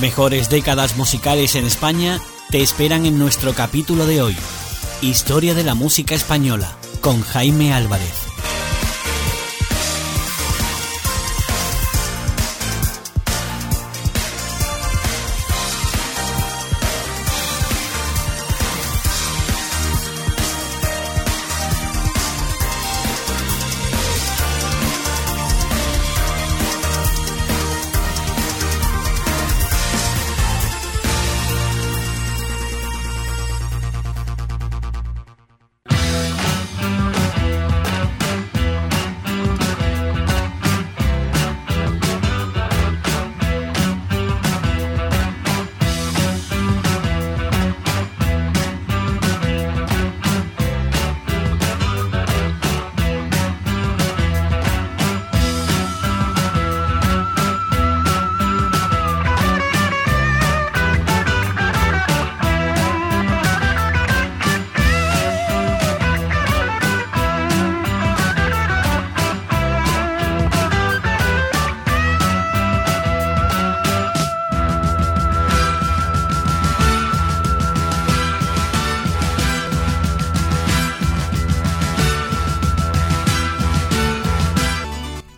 Mejores décadas musicales en España te esperan en nuestro capítulo de hoy. Historia de la música española, con Jaime Álvarez.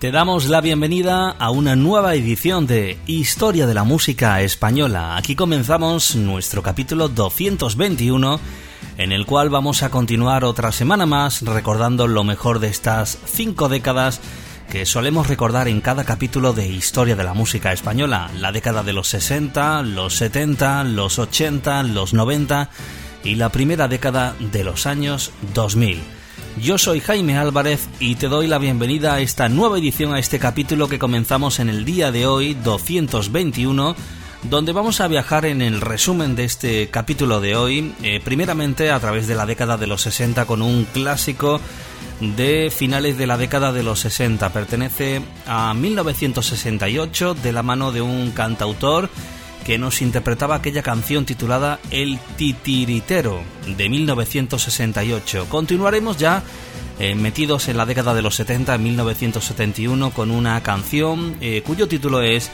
Te damos la bienvenida a una nueva edición de Historia de la Música Española. Aquí comenzamos nuestro capítulo 221 en el cual vamos a continuar otra semana más recordando lo mejor de estas cinco décadas que solemos recordar en cada capítulo de Historia de la Música Española. La década de los 60, los 70, los 80, los 90 y la primera década de los años 2000. Yo soy Jaime Álvarez y te doy la bienvenida a esta nueva edición, a este capítulo que comenzamos en el día de hoy, 221, donde vamos a viajar en el resumen de este capítulo de hoy, eh, primeramente a través de la década de los 60 con un clásico de finales de la década de los 60. Pertenece a 1968 de la mano de un cantautor que nos interpretaba aquella canción titulada El Titiritero de 1968. Continuaremos ya eh, metidos en la década de los 70, en 1971, con una canción eh, cuyo título es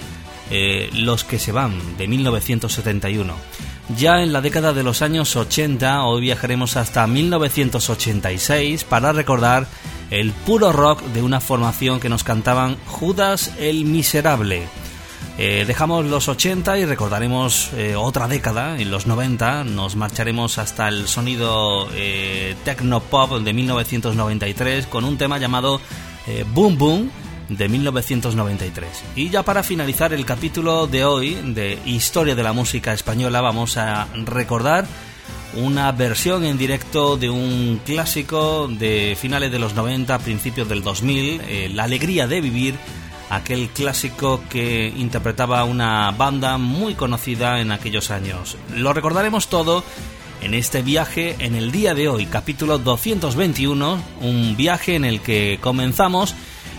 eh, Los que se van, de 1971. Ya en la década de los años 80, hoy viajaremos hasta 1986 para recordar el puro rock de una formación que nos cantaban Judas el Miserable. Eh, dejamos los 80 y recordaremos eh, otra década, en los 90. Nos marcharemos hasta el sonido eh, techno pop de 1993 con un tema llamado Boom Boom de 1993. Y ya para finalizar el capítulo de hoy de Historia de la Música Española vamos a recordar una versión en directo de un clásico de finales de los 90, principios del 2000, La Alegría de Vivir aquel clásico que interpretaba una banda muy conocida en aquellos años. Lo recordaremos todo en este viaje en el día de hoy, capítulo 221, un viaje en el que comenzamos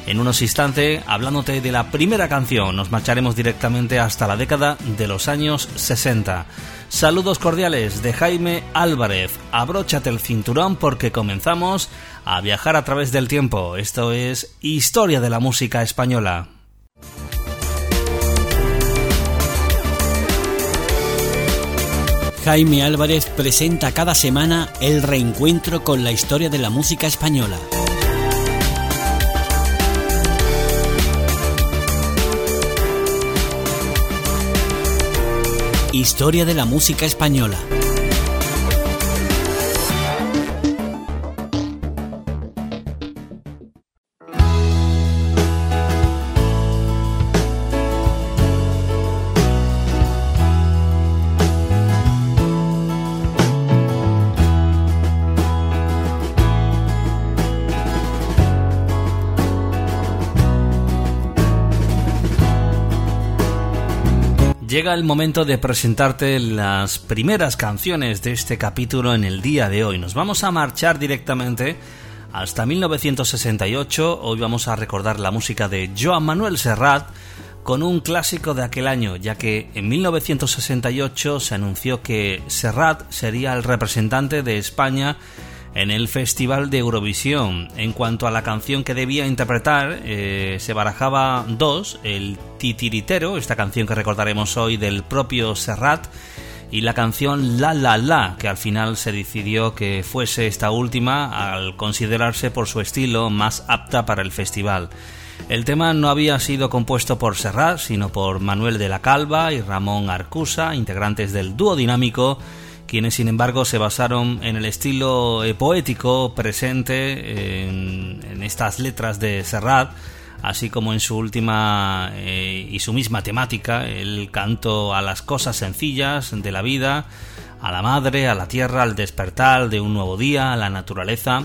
en unos instantes hablándote de la primera canción. Nos marcharemos directamente hasta la década de los años 60. Saludos cordiales de Jaime Álvarez. Abróchate el cinturón porque comenzamos a viajar a través del tiempo. Esto es Historia de la Música Española. Jaime Álvarez presenta cada semana el reencuentro con la historia de la música española. Historia de la música española. Llega el momento de presentarte las primeras canciones de este capítulo en el día de hoy. Nos vamos a marchar directamente hasta 1968. Hoy vamos a recordar la música de Joan Manuel Serrat con un clásico de aquel año, ya que en 1968 se anunció que Serrat sería el representante de España en el Festival de Eurovisión. En cuanto a la canción que debía interpretar, eh, se barajaba dos, el Titiritero, esta canción que recordaremos hoy del propio Serrat, y la canción La La La, que al final se decidió que fuese esta última al considerarse por su estilo más apta para el festival. El tema no había sido compuesto por Serrat, sino por Manuel de la Calva y Ramón Arcusa, integrantes del dúo dinámico quienes sin embargo se basaron en el estilo eh, poético presente en, estas letras de Serrat, así como en su última eh, y su misma temática, el canto a las cosas sencillas de la vida, a la madre, a la tierra, al despertar de un nuevo día, a la naturaleza.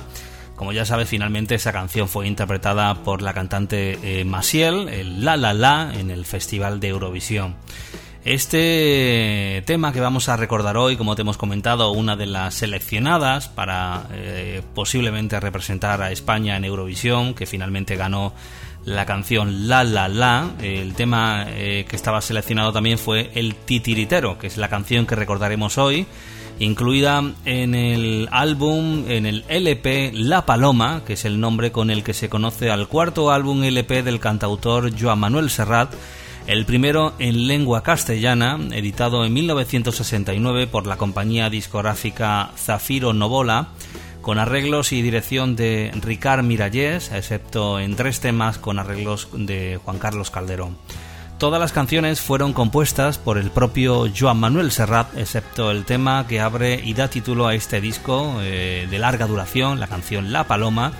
Como ya sabes, finalmente esa canción fue interpretada por la cantante eh, Masiel, el La La La, en el Festival de Eurovisión. Este tema que vamos a recordar hoy, como te hemos comentado, una de las seleccionadas para eh, posiblemente representar a España en Eurovisión, que finalmente ganó la canción La La La. El tema eh, que estaba seleccionado también fue El Titiritero, que es la canción que recordaremos hoy, incluida en el álbum, en el LP La Paloma, que es el nombre con el que se conoce al cuarto álbum LP del cantautor Joan Manuel Serrat el primero en lengua castellana, editado en 1969 por la compañía discográfica Zafiro Novola, con arreglos y dirección de Ricard Mirallés, excepto en tres temas con arreglos de Juan Carlos Calderón. Todas las canciones fueron compuestas por el propio Joan Manuel Serrat, excepto el tema que abre y da título a este disco eh, de larga duración, la canción La Paloma,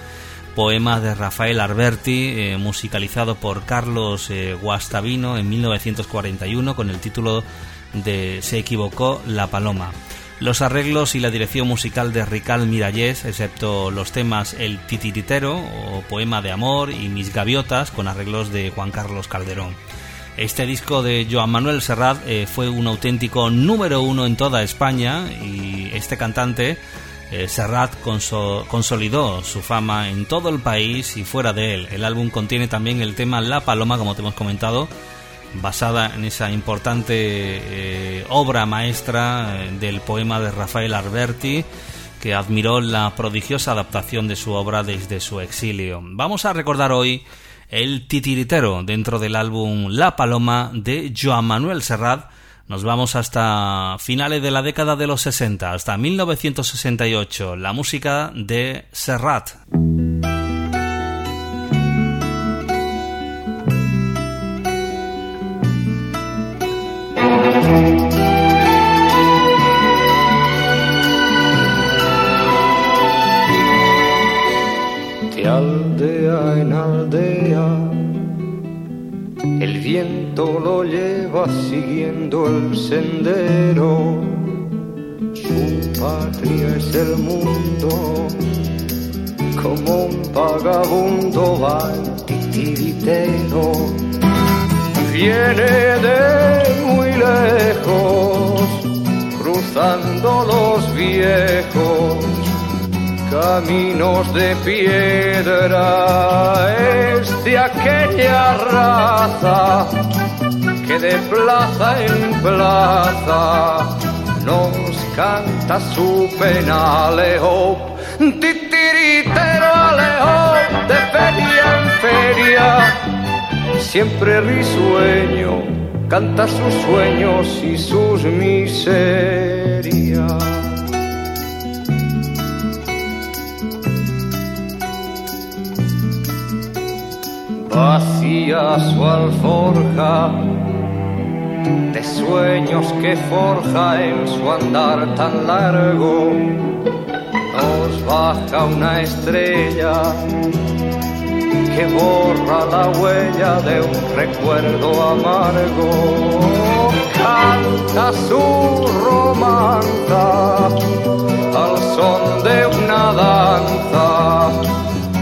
poema de Rafael Alberti, eh, musicalizado por Carlos eh, Guastavino en 1941 con el título de Se equivocó la paloma. Los arreglos y la dirección musical de Rical Mirallés, excepto los temas El Titiritero o Poema de Amor y Mis Gaviotas, con arreglos de Juan Carlos Calderón. Este disco de Joan Manuel Serrat eh, fue un auténtico número uno en toda España y este cantante eh, Serrat consolidó su fama en todo el país y fuera de él. El álbum contiene también el tema La Paloma, como te hemos comentado, basada en esa importante eh, obra maestra eh, del poema de Rafael Alberti, que admiró la prodigiosa adaptación de su obra desde su exilio. Vamos a recordar hoy el titiritero dentro del álbum La Paloma de Joan Manuel Serrat, nos vamos hasta finales de la década de los 60, hasta 1968, la música de Serrat. Siguiendo el sendero. Su patria es el mundo. Como un vagabundo va titiritero. Viene de muy lejos, cruzando los viejos caminos de piedra es aquella raza de plaza en plaza nos canta su pena Alejo, titiritero Alejo, de feria en feria, siempre risueño, canta sus sueños y sus miserias. vacía su alforja de sueños que forja en su andar tan largo. Nos baja una estrella que borra la huella de un recuerdo amargo. Canta su romanza al son de una danza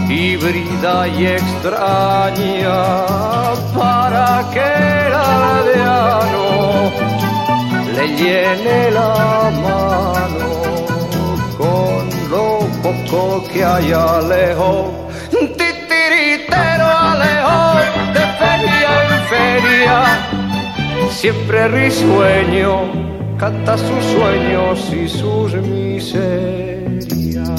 híbrida y extraña para que llene la mano con lo poco que haya lejos de feria en feria, siempre risueño, canta sus sueños y sus miserias.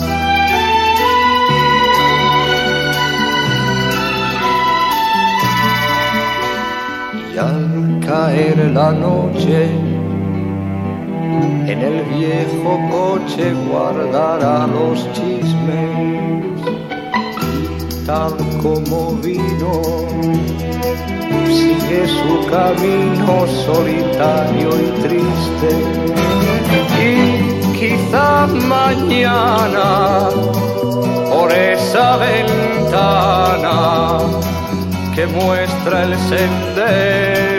Y al caer la noche, en el viejo coche guardará los chismes tal como vino, sigue su camino solitario y triste. Y quizá mañana, por esa ventana que muestra el sendero,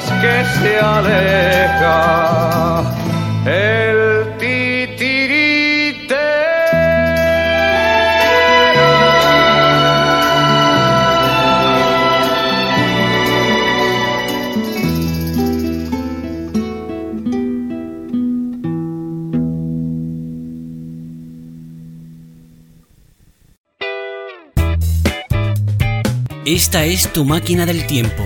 que se aleja el. Esta es tu máquina del tiempo.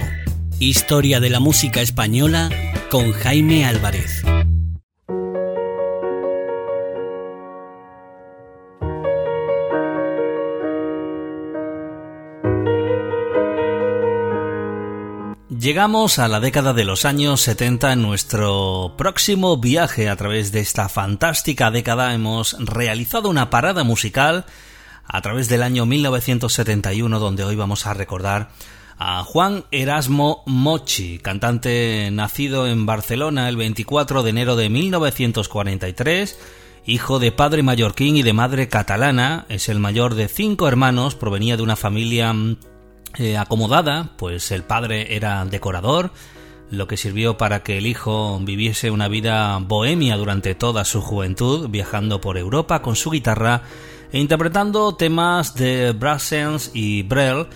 Historia de la música española con Jaime Álvarez. Llegamos a la década de los años 70 en nuestro próximo viaje a través de esta fantástica década hemos realizado una parada musical a través del año 1971 donde hoy vamos a recordar a Juan Erasmo Mochi, cantante nacido en Barcelona el 24 de enero de 1943, hijo de padre mallorquín y de madre catalana, es el mayor de cinco hermanos, provenía de una familia eh, acomodada, pues el padre era decorador, lo que sirvió para que el hijo viviese una vida bohemia durante toda su juventud, viajando por Europa con su guitarra e interpretando temas de Brassens y Brel.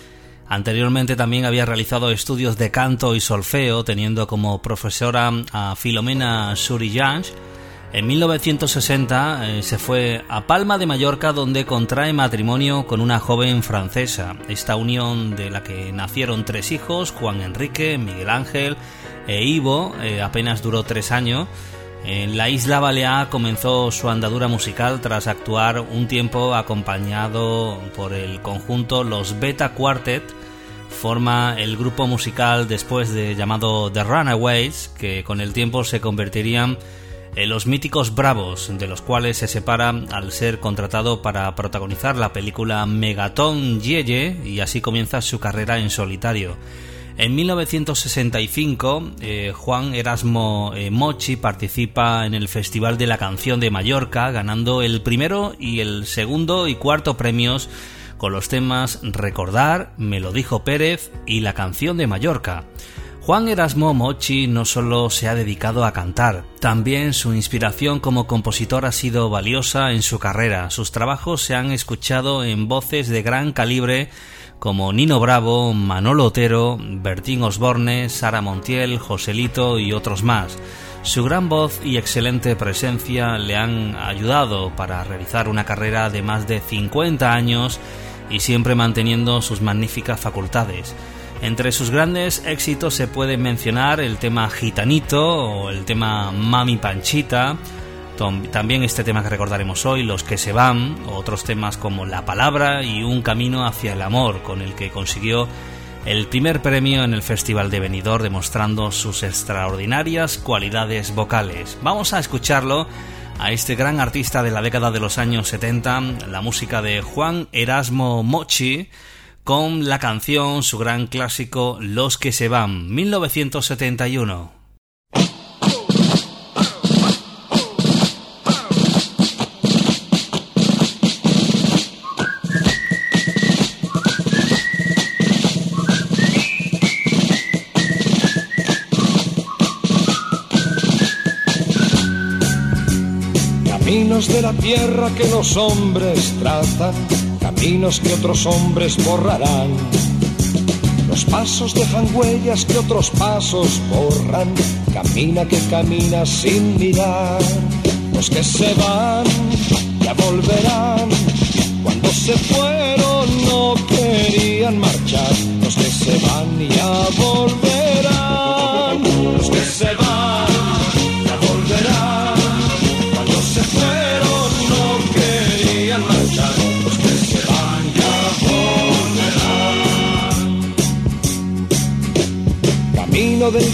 Anteriormente también había realizado estudios de canto y solfeo, teniendo como profesora a Filomena Surillange, en 1960 eh, se fue a Palma de Mallorca donde contrae matrimonio con una joven francesa. Esta unión de la que nacieron tres hijos, Juan Enrique, Miguel Ángel e Ivo, eh, apenas duró tres años. En la isla Balear comenzó su andadura musical tras actuar un tiempo acompañado por el conjunto Los Beta Quartet, forma el grupo musical después de llamado The Runaways, que con el tiempo se convertirían en los míticos Bravos, de los cuales se separa al ser contratado para protagonizar la película Megaton Yeye y así comienza su carrera en solitario. En 1965, eh, Juan Erasmo eh, Mochi participa en el Festival de la Canción de Mallorca, ganando el primero y el segundo y cuarto premios con los temas Recordar, Me lo dijo Pérez y La Canción de Mallorca. Juan Erasmo Mochi no solo se ha dedicado a cantar, también su inspiración como compositor ha sido valiosa en su carrera. Sus trabajos se han escuchado en voces de gran calibre como Nino Bravo, Manolo Otero, Bertín Osborne, Sara Montiel, Joselito y otros más. Su gran voz y excelente presencia le han ayudado para realizar una carrera de más de 50 años y siempre manteniendo sus magníficas facultades. Entre sus grandes éxitos se puede mencionar el tema Gitanito o el tema Mami Panchita, también este tema que recordaremos hoy, Los que se van, otros temas como La Palabra y Un Camino hacia el Amor, con el que consiguió el primer premio en el Festival de Benidorm demostrando sus extraordinarias cualidades vocales. Vamos a escucharlo a este gran artista de la década de los años 70, la música de Juan Erasmo Mochi, con la canción, su gran clásico Los que se van, 1971. De la tierra que los hombres tratan, caminos que otros hombres borrarán. Los pasos dejan huellas que otros pasos borran, camina que camina sin mirar. Los que se van ya volverán, cuando se fueron no querían marchar. Los que se van ya volverán,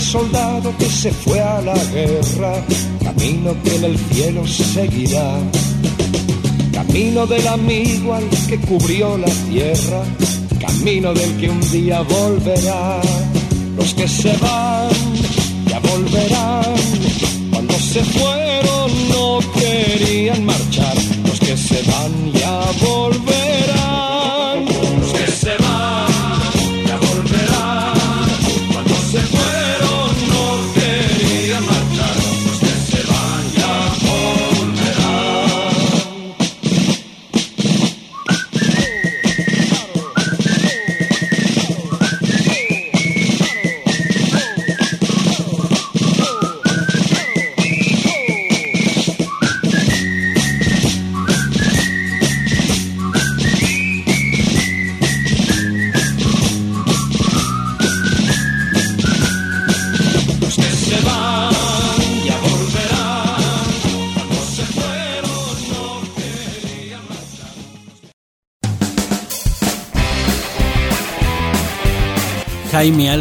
soldado que se fue a la guerra, camino que en el cielo seguirá. Camino del amigo al que cubrió la tierra, camino del que un día volverá. Los que se van ya volverán, cuando se fueron no querían marchar.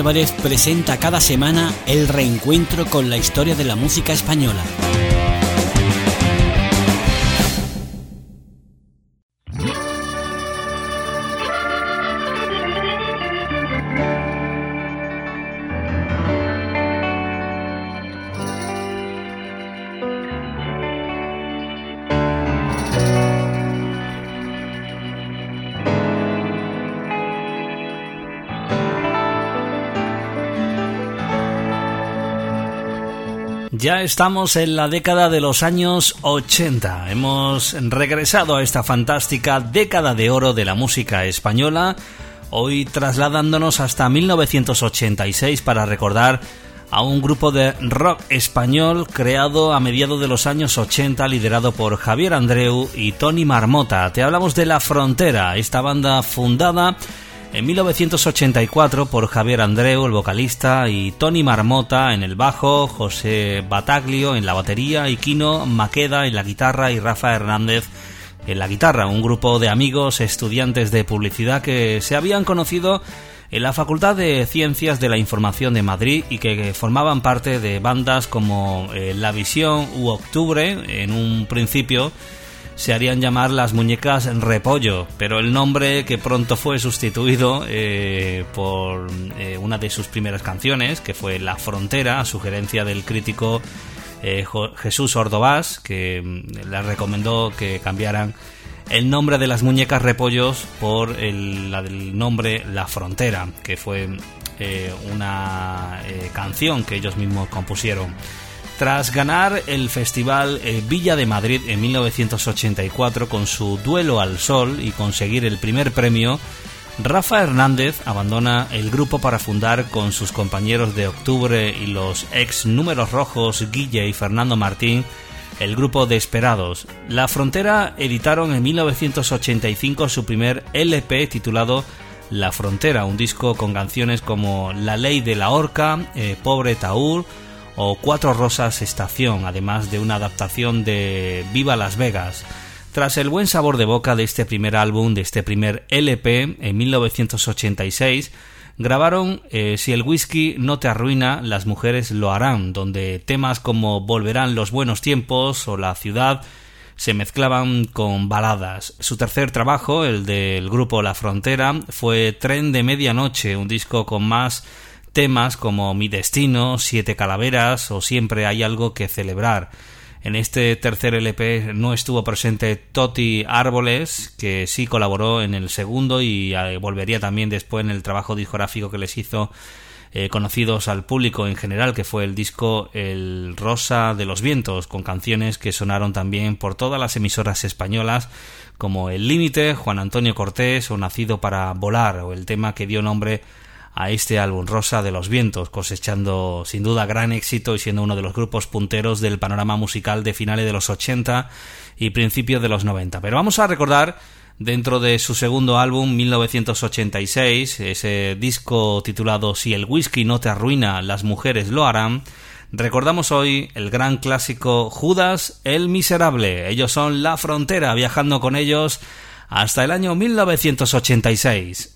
Álvarez presenta cada semana el reencuentro con la historia de la música española. Ya estamos en la década de los años 80. Hemos regresado a esta fantástica década de oro de la música española, hoy trasladándonos hasta 1986 para recordar a un grupo de rock español creado a mediados de los años 80 liderado por Javier Andreu y Tony Marmota. Te hablamos de La Frontera, esta banda fundada en 1984 por Javier Andreu, el vocalista, y Tony Marmota en el bajo, José Bataglio en la batería y Kino Maqueda en la guitarra y Rafa Hernández en la guitarra, un grupo de amigos estudiantes de publicidad que se habían conocido en la Facultad de Ciencias de la Información de Madrid y que formaban parte de bandas como eh, La Visión u Octubre en un principio se harían llamar las muñecas Repollo, pero el nombre que pronto fue sustituido eh, por eh, una de sus primeras canciones, que fue La Frontera, a sugerencia del crítico eh, Jesús Ordovás, que mm, le recomendó que cambiaran el nombre de las muñecas Repollos por el, nombre La Frontera, que fue una canción que ellos mismos compusieron. Tras ganar el Festival eh, Villa de Madrid en 1984 con su Duelo al Sol y conseguir el primer premio, Rafa Hernández abandona el grupo para fundar con sus compañeros de octubre y los ex números rojos Guille y Fernando Martín el grupo Desperados. La Frontera editaron en 1985 su primer LP titulado La Frontera, un disco con canciones como La Ley de la Horca, eh, Pobre Taúr, o Cuatro Rosas Estación, además de una adaptación de Viva Las Vegas. Tras el buen sabor de boca de este primer álbum, de este primer LP, en 1986, grabaron eh, Si el whisky no te arruina, las mujeres lo harán, donde temas como Volverán los buenos tiempos o La ciudad se mezclaban con baladas. Su tercer trabajo, el del grupo La Frontera, fue Tren de Medianoche, un disco con más temas como Mi Destino, Siete Calaveras o Siempre hay algo que celebrar. En este tercer LP no estuvo presente Toti Árboles, que sí colaboró en el segundo y eh, volvería también después en el trabajo discográfico que les hizo eh, conocidos al público en general, que fue el disco El Rosa de los Vientos, con canciones que sonaron también por todas las emisoras españolas, como El Límite, Juan Antonio Cortés o Nacido para Volar, o el tema que dio nombre a este álbum Rosa de los Vientos, cosechando sin duda gran éxito y siendo uno de los grupos punteros del panorama musical de finales de los 80 y principios de los 90. Pero vamos a recordar dentro de su segundo álbum 1986, ese disco titulado Si el whisky no te arruina, las mujeres lo harán, recordamos hoy el gran clásico Judas el Miserable. Ellos son La Frontera, viajando con ellos hasta el año 1986.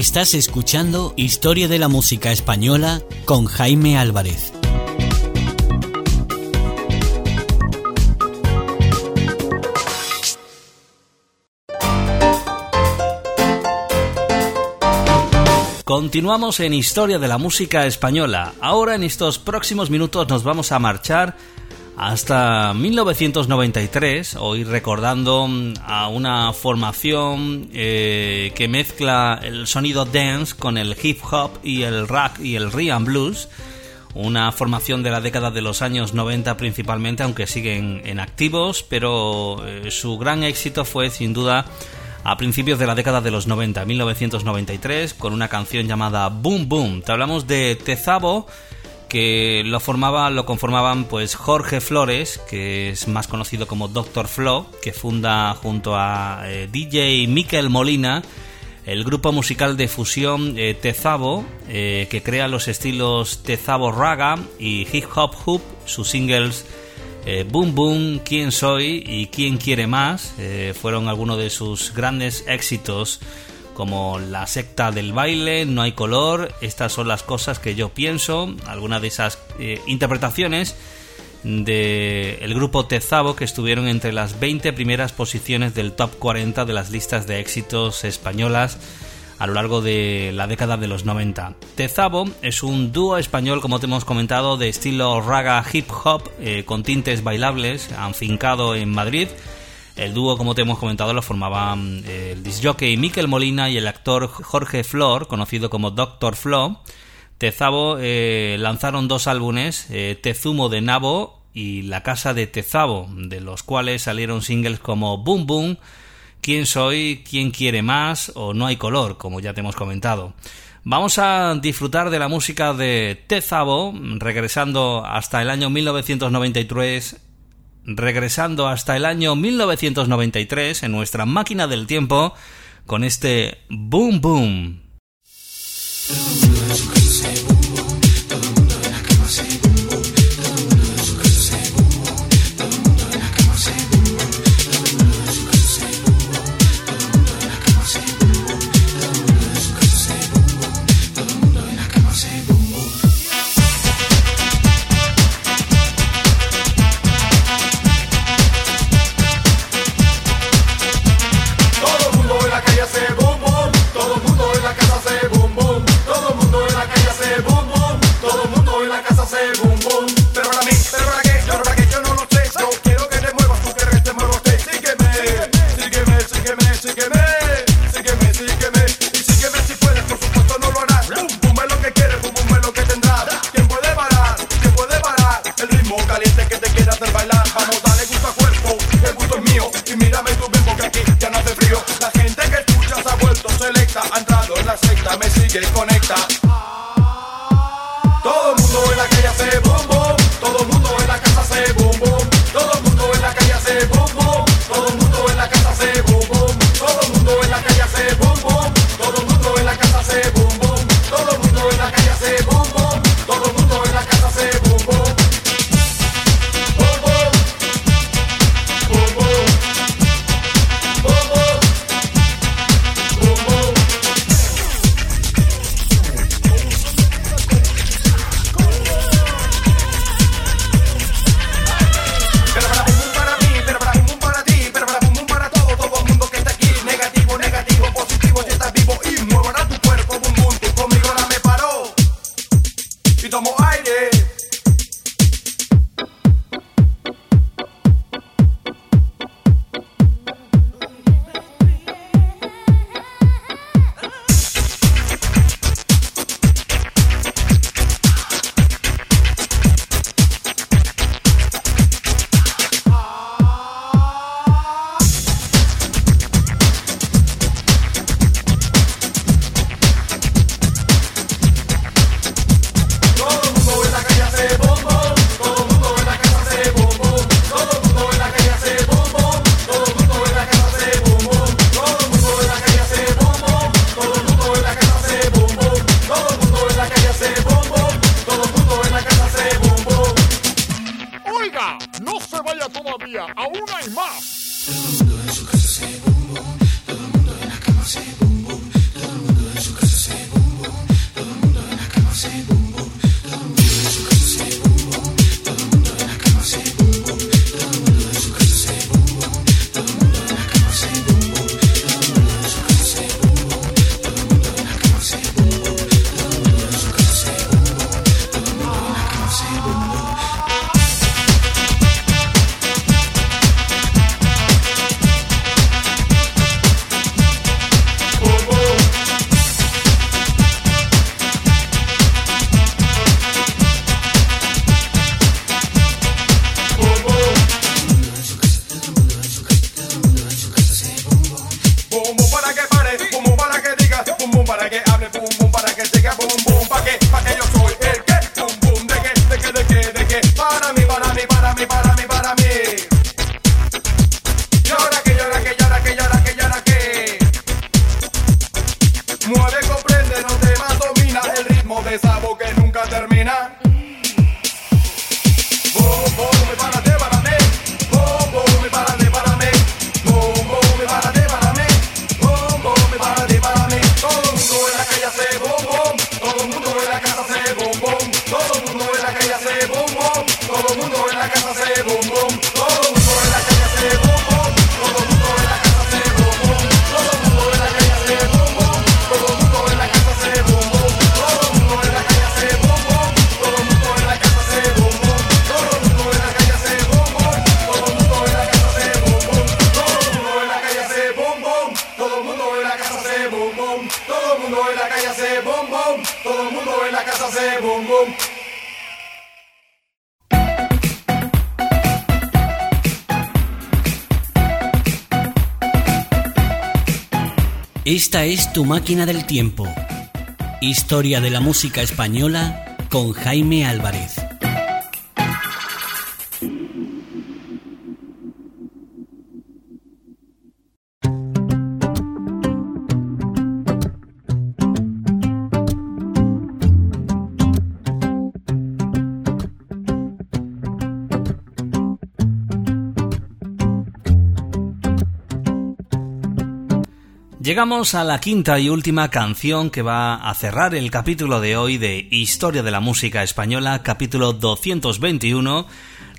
Estás escuchando Historia de la Música Española con Jaime Álvarez. Continuamos en Historia de la Música Española. Ahora en estos próximos minutos nos vamos a marchar hasta 1993, hoy recordando a una formación eh, que mezcla el sonido dance con el hip hop y el rock y el rhythm blues, una formación de la década de los años 90 principalmente, aunque siguen en activos, pero eh, su gran éxito fue sin duda a principios de la década de los 90, 1993, con una canción llamada Boom Boom. Te hablamos de Tezabo, que lo formaba, lo conformaban pues Jorge Flores, que es más conocido como Doctor Flo, que funda junto a eh, DJ Miquel Molina el grupo musical de fusión eh, Tezabo, eh, que crea los estilos Tezabo Raga y Hip Hop Hoop, sus singles Boom Boom, Quién Soy y Quién Quiere Más, fueron algunos de sus grandes éxitos como la secta del baile, no hay color, estas son las cosas que yo pienso, algunas de esas eh, interpretaciones del grupo Tezabo que estuvieron entre las 20 primeras posiciones del top 40 de las listas de éxitos españolas a lo largo de la década de los 90. Tezabo es un dúo español, como te hemos comentado, de estilo raga hip hop eh, con tintes bailables, afincado en Madrid el dúo, como te hemos comentado, lo formaban eh, el disjockey Miquel Molina y el actor Jorge Flor, conocido como Doctor Flo. Tezabo eh, lanzaron dos álbumes, eh, Tezumo de Nabo y La Casa de Tezabo, de los cuales salieron singles como Boom Boom, Quién Soy, Quién Quiere Más o No Hay Color, como ya te hemos comentado. Vamos a disfrutar de la música de Tezabo, regresando hasta el año 1993 regresando hasta el año 1993 en nuestra máquina del tiempo con este Boom Boom. Tu máquina del tiempo. Historia de la música española con Jaime Álvarez. Llegamos a la quinta y última canción que va a cerrar el capítulo de hoy de Historia de la Música Española, capítulo 221.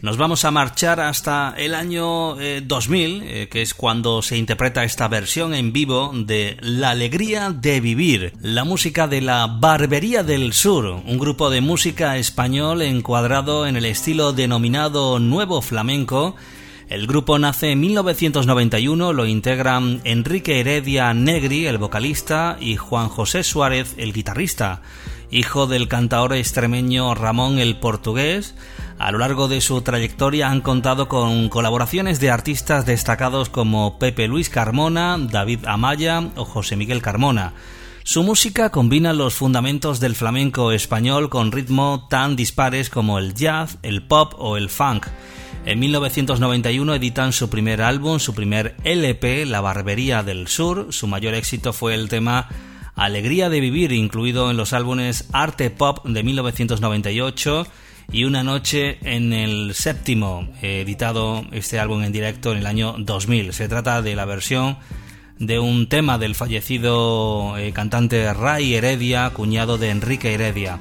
Nos vamos a marchar hasta el año 2000, eh, eh, que es cuando se interpreta esta versión en vivo de La Alegría de Vivir, la música de la Barbería del Sur, un grupo de música español encuadrado en el estilo denominado Nuevo Flamenco, el grupo nace en 1991, lo integran Enrique Heredia Negri, el vocalista, y Juan José Suárez, el guitarrista. Hijo del cantaor extremeño Ramón el Portugués, a lo largo de su trayectoria han contado con colaboraciones de artistas destacados como Pepe Luis Carmona, David Amaya o José Miguel Carmona. Su música combina los fundamentos del flamenco español con ritmo tan dispares como el jazz, el pop o el funk. En 1991 editan su primer álbum, su primer LP, La Barbería del Sur. Su mayor éxito fue el tema Alegría de Vivir, incluido en los álbumes Arte Pop de 1998 y Una Noche en el Séptimo, editado este álbum en directo en el año 2000. Se trata de la versión de un tema del fallecido eh, cantante Ray Heredia, cuñado de Enrique Heredia.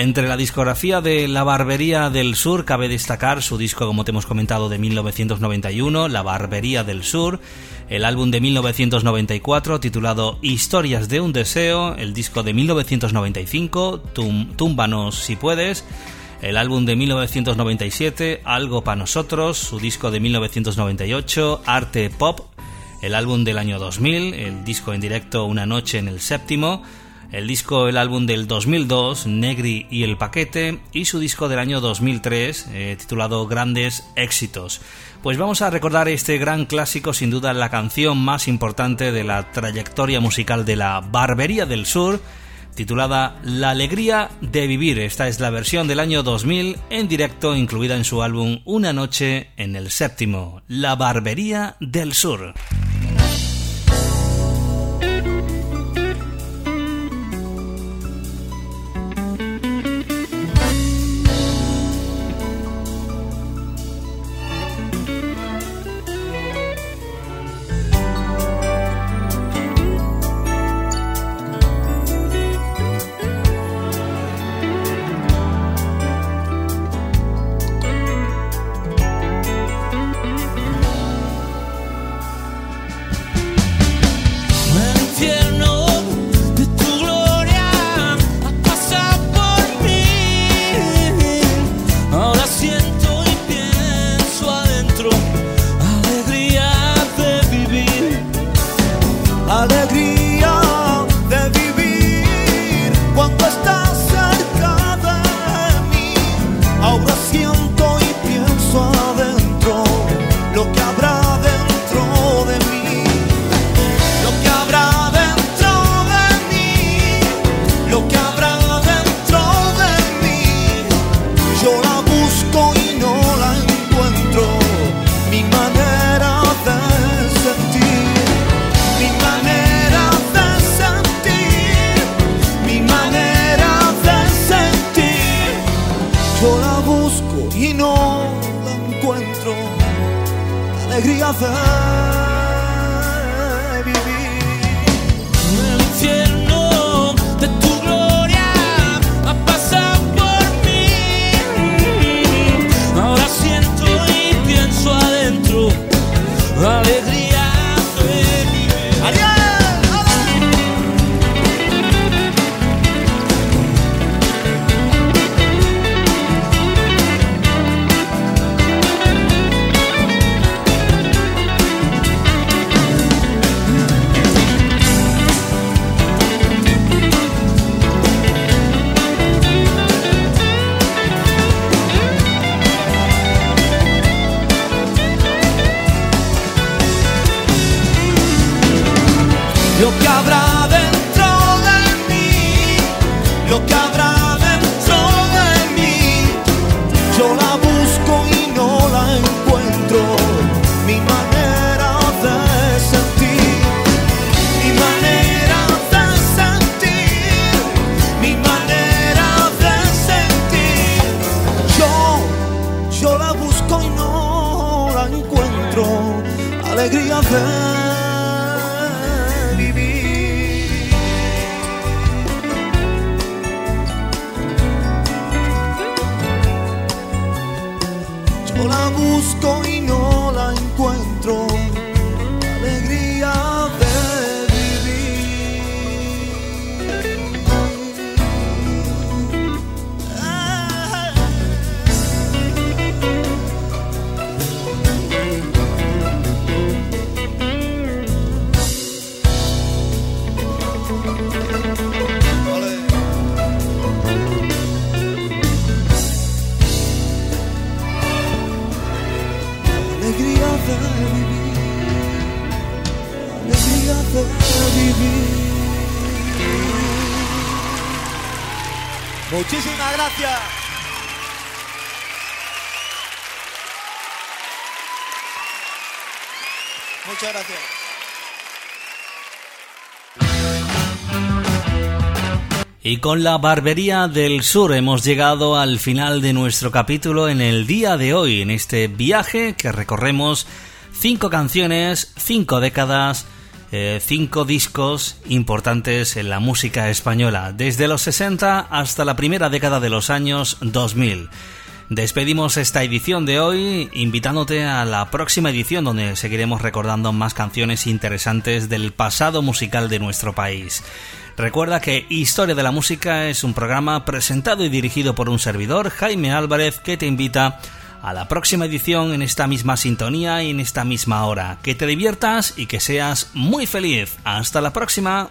Entre la discografía de La Barbería del Sur cabe destacar su disco, como te hemos comentado, de 1991, La Barbería del Sur, el álbum de 1994 titulado Historias de un Deseo, el disco de 1995, Túmbanos si puedes, el álbum de 1997, Algo para nosotros, su disco de 1998, Arte Pop, el álbum del año 2000, el disco en directo Una Noche en el Séptimo, el disco, el álbum del 2002, Negri y el Paquete, y su disco del año 2003, eh, titulado Grandes Éxitos. Pues vamos a recordar este gran clásico, sin duda la canción más importante de la trayectoria musical de la Barbería del Sur, titulada La Alegría de Vivir. Esta es la versión del año 2000 en directo incluida en su álbum Una Noche en el Séptimo, La Barbería del Sur. alegria vem. Muchas gracias. Y con la Barbería del Sur hemos llegado al final de nuestro capítulo en el día de hoy, en este viaje que recorremos cinco canciones, cinco décadas, eh, cinco discos importantes en la música española, desde los 60 hasta la primera década de los años 2000. Despedimos esta edición de hoy invitándote a la próxima edición donde seguiremos recordando más canciones interesantes del pasado musical de nuestro país. Recuerda que Historia de la Música es un programa presentado y dirigido por un servidor, Jaime Álvarez, que te invita a la próxima edición en esta misma sintonía y en esta misma hora. Que te diviertas y que seas muy feliz. Hasta la próxima.